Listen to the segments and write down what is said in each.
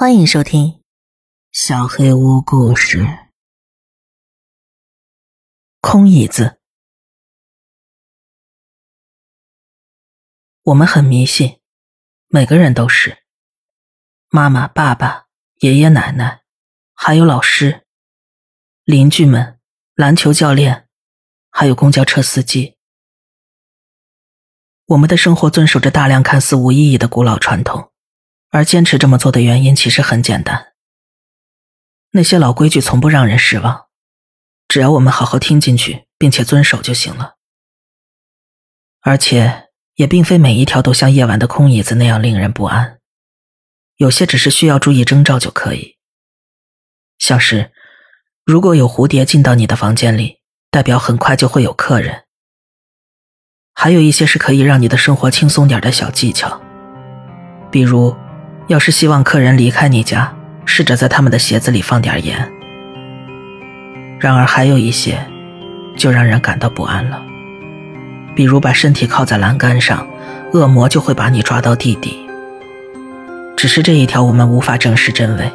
欢迎收听《小黑屋故事》。空椅子，我们很迷信，每个人都是。妈妈、爸爸、爷爷奶奶，还有老师、邻居们、篮球教练，还有公交车司机。我们的生活遵守着大量看似无意义的古老传统。而坚持这么做的原因其实很简单，那些老规矩从不让人失望，只要我们好好听进去并且遵守就行了。而且也并非每一条都像夜晚的空椅子那样令人不安，有些只是需要注意征兆就可以。像是如果有蝴蝶进到你的房间里，代表很快就会有客人。还有一些是可以让你的生活轻松点的小技巧，比如。要是希望客人离开你家，试着在他们的鞋子里放点盐。然而还有一些，就让人感到不安了，比如把身体靠在栏杆上，恶魔就会把你抓到地底。只是这一条我们无法证实真伪。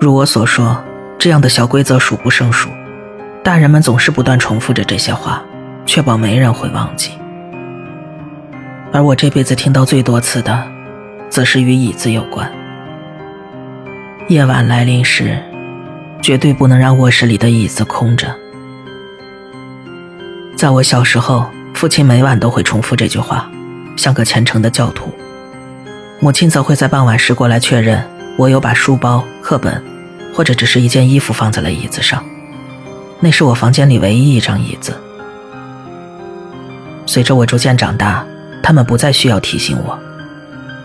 如我所说，这样的小规则数不胜数，大人们总是不断重复着这些话，确保没人会忘记。而我这辈子听到最多次的。则是与椅子有关。夜晚来临时，绝对不能让卧室里的椅子空着。在我小时候，父亲每晚都会重复这句话，像个虔诚的教徒。母亲则会在傍晚时过来确认我有把书包、课本，或者只是一件衣服放在了椅子上。那是我房间里唯一一张椅子。随着我逐渐长大，他们不再需要提醒我。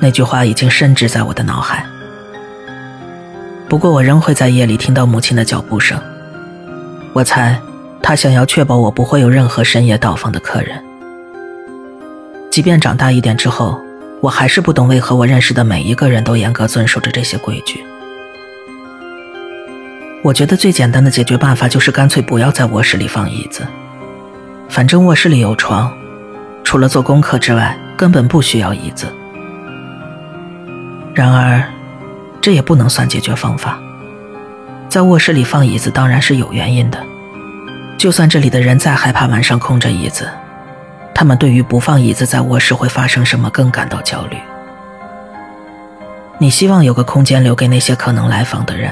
那句话已经深植在我的脑海。不过，我仍会在夜里听到母亲的脚步声。我猜，她想要确保我不会有任何深夜到访的客人。即便长大一点之后，我还是不懂为何我认识的每一个人都严格遵守着这些规矩。我觉得最简单的解决办法就是干脆不要在卧室里放椅子，反正卧室里有床，除了做功课之外，根本不需要椅子。然而，这也不能算解决方法。在卧室里放椅子当然是有原因的。就算这里的人再害怕晚上空着椅子，他们对于不放椅子在卧室会发生什么更感到焦虑。你希望有个空间留给那些可能来访的人，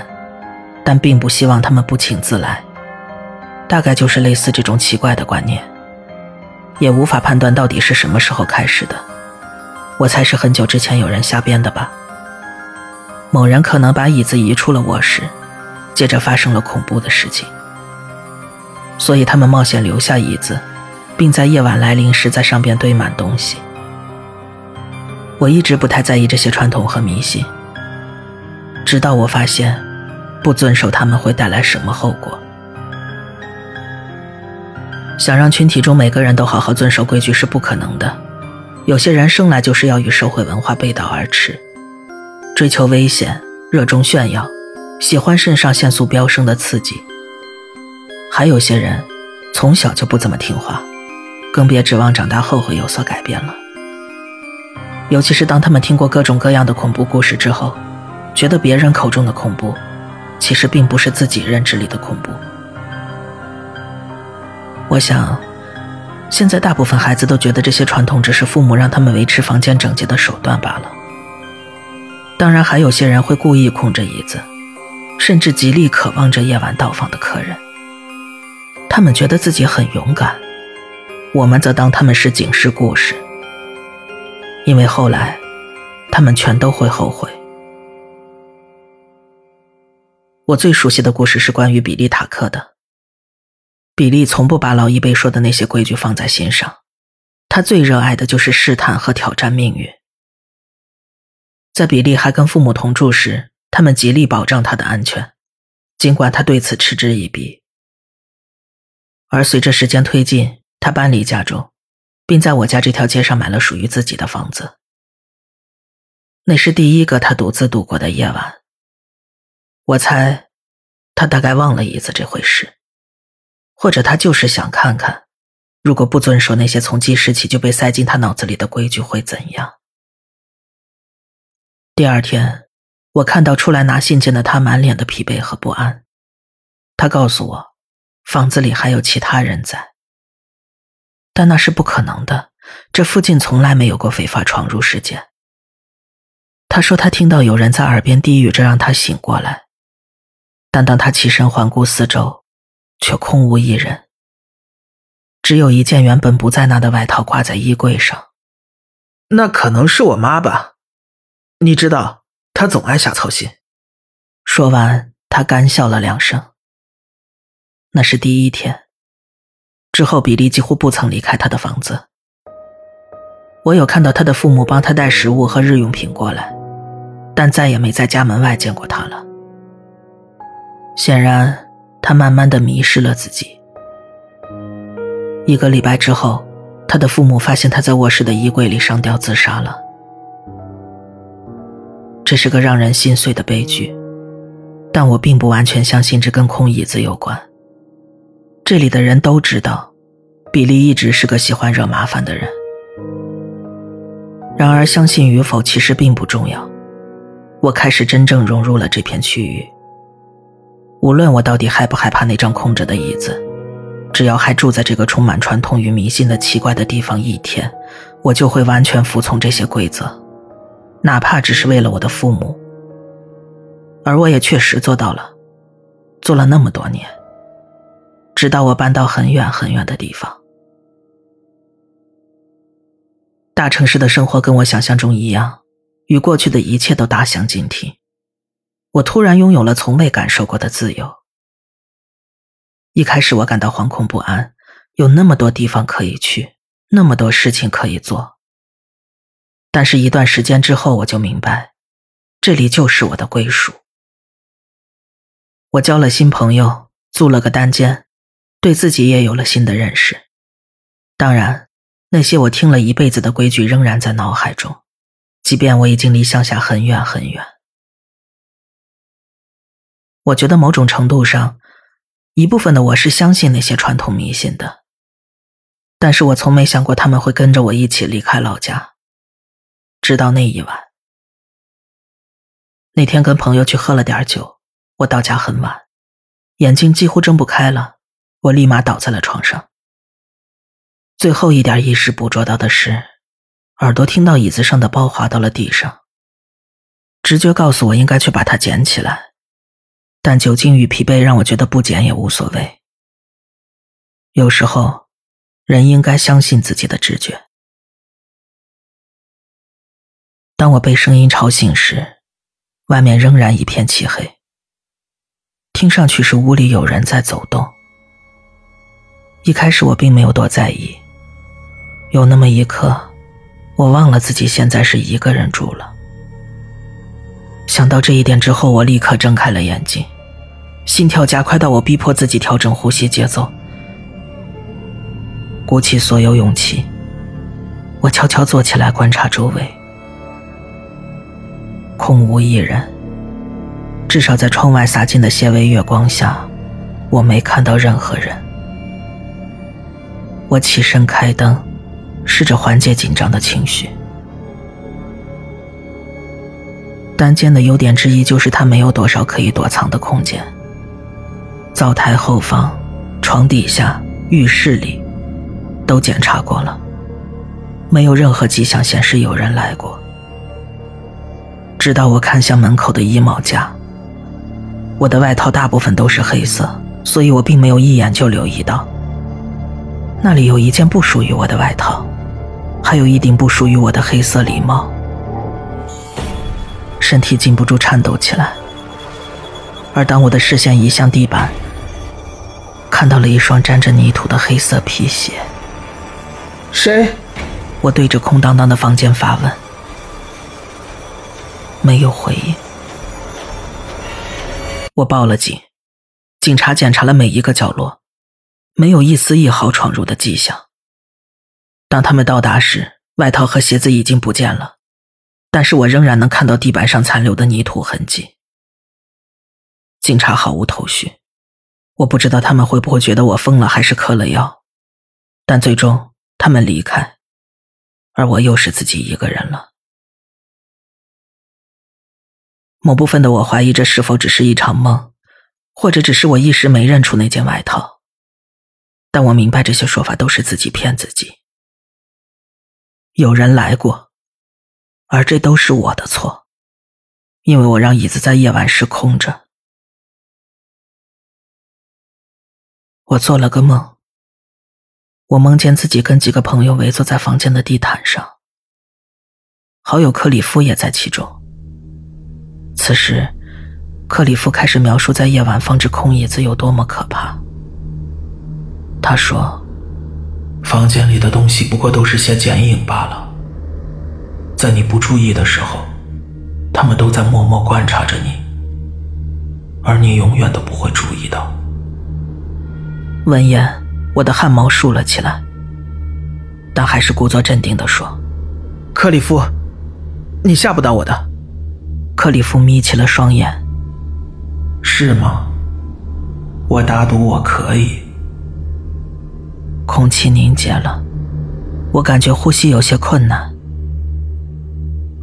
但并不希望他们不请自来。大概就是类似这种奇怪的观念，也无法判断到底是什么时候开始的。我猜是很久之前有人瞎编的吧。某人可能把椅子移出了卧室，接着发生了恐怖的事情，所以他们冒险留下椅子，并在夜晚来临时在上边堆满东西。我一直不太在意这些传统和迷信，直到我发现，不遵守他们会带来什么后果。想让群体中每个人都好好遵守规矩是不可能的，有些人生来就是要与社会文化背道而驰。追求危险，热衷炫耀，喜欢肾上腺素飙升的刺激。还有些人从小就不怎么听话，更别指望长大后会有所改变了。尤其是当他们听过各种各样的恐怖故事之后，觉得别人口中的恐怖，其实并不是自己认知里的恐怖。我想，现在大部分孩子都觉得这些传统只是父母让他们维持房间整洁的手段罢了。当然，还有些人会故意空着椅子，甚至极力渴望着夜晚到访的客人。他们觉得自己很勇敢，我们则当他们是警示故事，因为后来，他们全都会后悔。我最熟悉的故事是关于比利·塔克的。比利从不把老一辈说的那些规矩放在心上，他最热爱的就是试探和挑战命运。在比利还跟父母同住时，他们极力保障他的安全，尽管他对此嗤之以鼻。而随着时间推进，他搬离加州，并在我家这条街上买了属于自己的房子。那是第一个他独自度过的夜晚。我猜，他大概忘了椅子这回事，或者他就是想看看，如果不遵守那些从记事起就被塞进他脑子里的规矩会怎样。第二天，我看到出来拿信件的他满脸的疲惫和不安。他告诉我，房子里还有其他人在，但那是不可能的。这附近从来没有过非法闯入事件。他说他听到有人在耳边低语着让他醒过来，但当他起身环顾四周，却空无一人，只有一件原本不在那的外套挂在衣柜上。那可能是我妈吧？你知道，他总爱瞎操心。说完，他干笑了两声。那是第一天，之后比利几乎不曾离开他的房子。我有看到他的父母帮他带食物和日用品过来。但再也没在家门外见过他了。显然，他慢慢的迷失了自己。一个礼拜之后，他的父母发现他在卧室的衣柜里上吊自杀了。这是个让人心碎的悲剧，但我并不完全相信这跟空椅子有关。这里的人都知道，比利一直是个喜欢惹麻烦的人。然而，相信与否其实并不重要。我开始真正融入了这片区域。无论我到底害不害怕那张空着的椅子，只要还住在这个充满传统与迷信的奇怪的地方一天，我就会完全服从这些规则，哪怕只是为了我的父母。而我也确实做到了，做了那么多年，直到我搬到很远很远的地方。大城市的生活跟我想象中一样。与过去的一切都大相径庭，我突然拥有了从未感受过的自由。一开始我感到惶恐不安，有那么多地方可以去，那么多事情可以做。但是，一段时间之后，我就明白，这里就是我的归属。我交了新朋友，租了个单间，对自己也有了新的认识。当然，那些我听了一辈子的规矩仍然在脑海中。即便我已经离乡下很远很远，我觉得某种程度上，一部分的我是相信那些传统迷信的，但是我从没想过他们会跟着我一起离开老家。直到那一晚，那天跟朋友去喝了点酒，我到家很晚，眼睛几乎睁不开了，我立马倒在了床上。最后一点意识捕捉到的是。耳朵听到椅子上的包滑到了地上，直觉告诉我应该去把它捡起来，但酒精与疲惫让我觉得不捡也无所谓。有时候，人应该相信自己的直觉。当我被声音吵醒时，外面仍然一片漆黑，听上去是屋里有人在走动。一开始我并没有多在意，有那么一刻。我忘了自己现在是一个人住了。想到这一点之后，我立刻睁开了眼睛，心跳加快到我逼迫自己调整呼吸节奏，鼓起所有勇气，我悄悄坐起来观察周围，空无一人。至少在窗外洒进的些微月光下，我没看到任何人。我起身开灯。试着缓解紧张的情绪。单间的优点之一就是它没有多少可以躲藏的空间。灶台后方、床底下、浴室里，都检查过了，没有任何迹象显示有人来过。直到我看向门口的衣帽架，我的外套大部分都是黑色，所以我并没有一眼就留意到，那里有一件不属于我的外套。还有一顶不属于我的黑色礼帽，身体禁不住颤抖起来。而当我的视线移向地板，看到了一双沾着泥土的黑色皮鞋。谁？我对着空荡荡的房间发问，没有回应。我报了警，警察检查了每一个角落，没有一丝一毫闯入的迹象。当他们到达时，外套和鞋子已经不见了，但是我仍然能看到地板上残留的泥土痕迹。警察毫无头绪，我不知道他们会不会觉得我疯了，还是嗑了药，但最终他们离开，而我又是自己一个人了。某部分的我怀疑这是否只是一场梦，或者只是我一时没认出那件外套。但我明白这些说法都是自己骗自己。有人来过，而这都是我的错，因为我让椅子在夜晚时空着。我做了个梦，我梦见自己跟几个朋友围坐在房间的地毯上，好友克里夫也在其中。此时，克里夫开始描述在夜晚放置空椅子有多么可怕。他说：“房间里的东西不过都是些剪影罢了，在你不注意的时候，他们都在默默观察着你，而你永远都不会注意到。”闻言，我的汗毛竖了起来，但还是故作镇定地说：“克里夫，你吓不到我的。”克里夫眯起了双眼：“是吗？我打赌我可以。”空气凝结了，我感觉呼吸有些困难。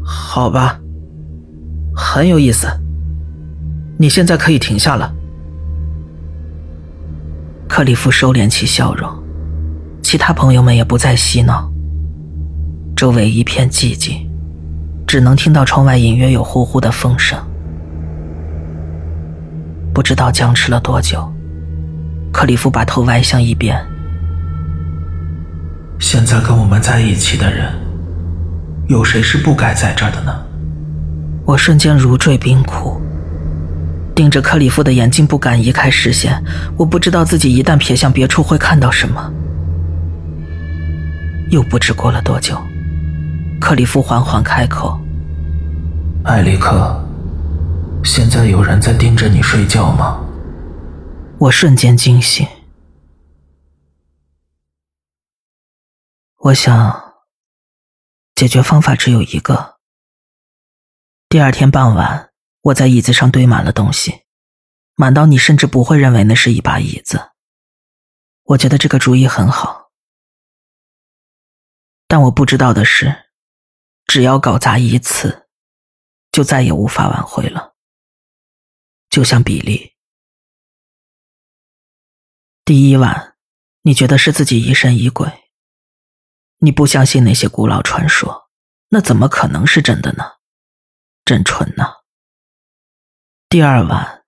好吧，很有意思。你现在可以停下了。克里夫收敛起笑容，其他朋友们也不再嬉闹。周围一片寂静，只能听到窗外隐约有呼呼的风声。不知道僵持了多久，克里夫把头歪向一边。现在跟我们在一起的人，有谁是不该在这儿的呢？我瞬间如坠冰窟，盯着克里夫的眼睛，不敢移开视线。我不知道自己一旦瞥向别处会看到什么。又不知过了多久，克里夫缓缓开口：“艾利克，现在有人在盯着你睡觉吗？”我瞬间惊醒。我想，解决方法只有一个。第二天傍晚，我在椅子上堆满了东西，满到你甚至不会认为那是一把椅子。我觉得这个主意很好，但我不知道的是，只要搞砸一次，就再也无法挽回了。就像比利，第一晚，你觉得是自己疑神疑鬼。你不相信那些古老传说，那怎么可能是真的呢？真蠢呢。第二晚，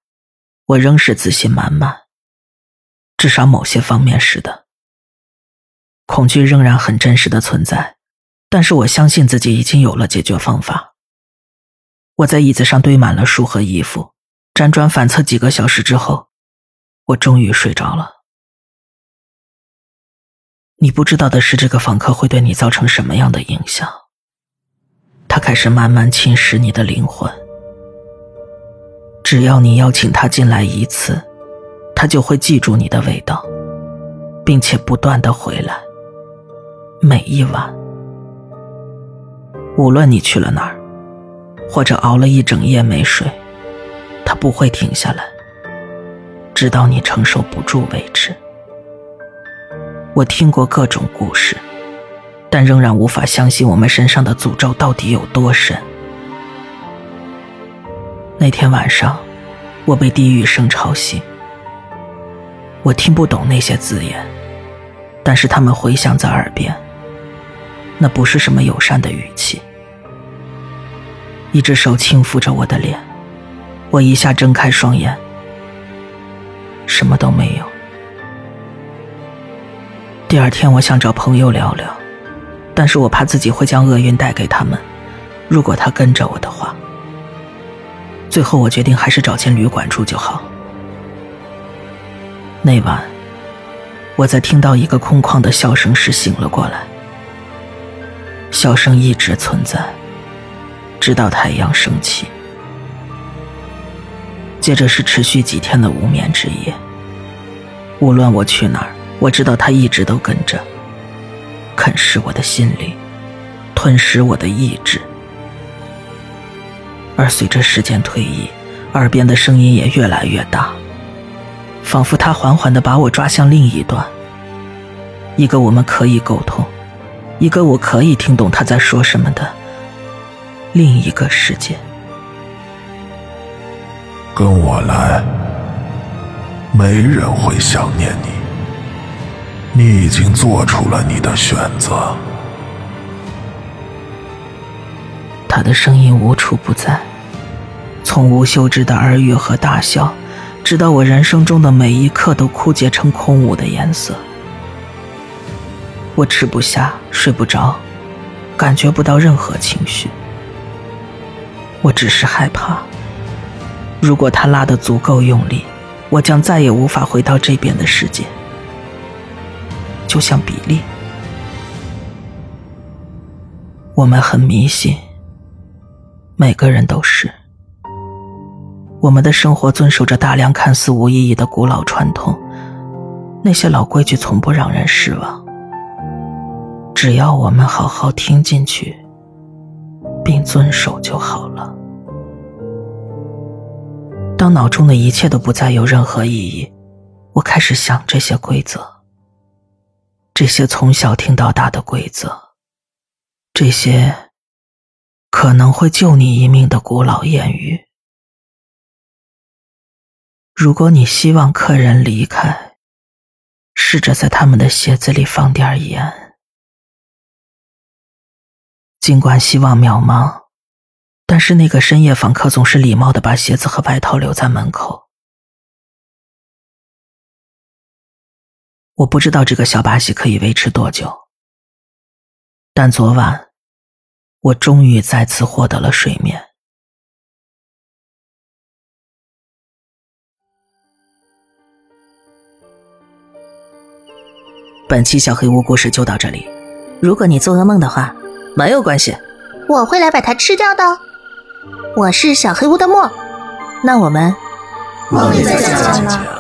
我仍是自信满满，至少某些方面是的。恐惧仍然很真实的存在，但是我相信自己已经有了解决方法。我在椅子上堆满了书和衣服，辗转反侧几个小时之后，我终于睡着了。你不知道的是，这个访客会对你造成什么样的影响？他开始慢慢侵蚀你的灵魂。只要你邀请他进来一次，他就会记住你的味道，并且不断的回来。每一晚，无论你去了哪儿，或者熬了一整夜没睡，他不会停下来，直到你承受不住为止。我听过各种故事，但仍然无法相信我们身上的诅咒到底有多深。那天晚上，我被低语声吵醒。我听不懂那些字眼，但是他们回响在耳边。那不是什么友善的语气。一只手轻抚着我的脸，我一下睁开双眼，什么都没有。第二天，我想找朋友聊聊，但是我怕自己会将厄运带给他们。如果他跟着我的话，最后我决定还是找间旅馆住就好。那晚，我在听到一个空旷的笑声时醒了过来。笑声一直存在，直到太阳升起。接着是持续几天的无眠之夜。无论我去哪儿。我知道他一直都跟着，啃噬我的心灵，吞噬我的意志。而随着时间推移，耳边的声音也越来越大，仿佛他缓缓地把我抓向另一端，一个我们可以沟通，一个我可以听懂他在说什么的另一个世界。跟我来，没人会想念你。你已经做出了你的选择。他的声音无处不在，从无休止的耳语和大笑，直到我人生中的每一刻都枯竭成空无的颜色。我吃不下，睡不着，感觉不到任何情绪。我只是害怕，如果他拉得足够用力，我将再也无法回到这边的世界。就像比利，我们很迷信。每个人都是。我们的生活遵守着大量看似无意义的古老传统，那些老规矩从不让人失望。只要我们好好听进去，并遵守就好了。当脑中的一切都不再有任何意义，我开始想这些规则，这些从小听到大的规则，这些。可能会救你一命的古老谚语。如果你希望客人离开，试着在他们的鞋子里放点盐。尽管希望渺茫，但是那个深夜访客总是礼貌的把鞋子和外套留在门口。我不知道这个小把戏可以维持多久，但昨晚。我终于再次获得了睡眠。本期小黑屋故事就到这里。如果你做噩梦的话，没有关系，我会来把它吃掉的。我是小黑屋的墨，那我们梦里再见了。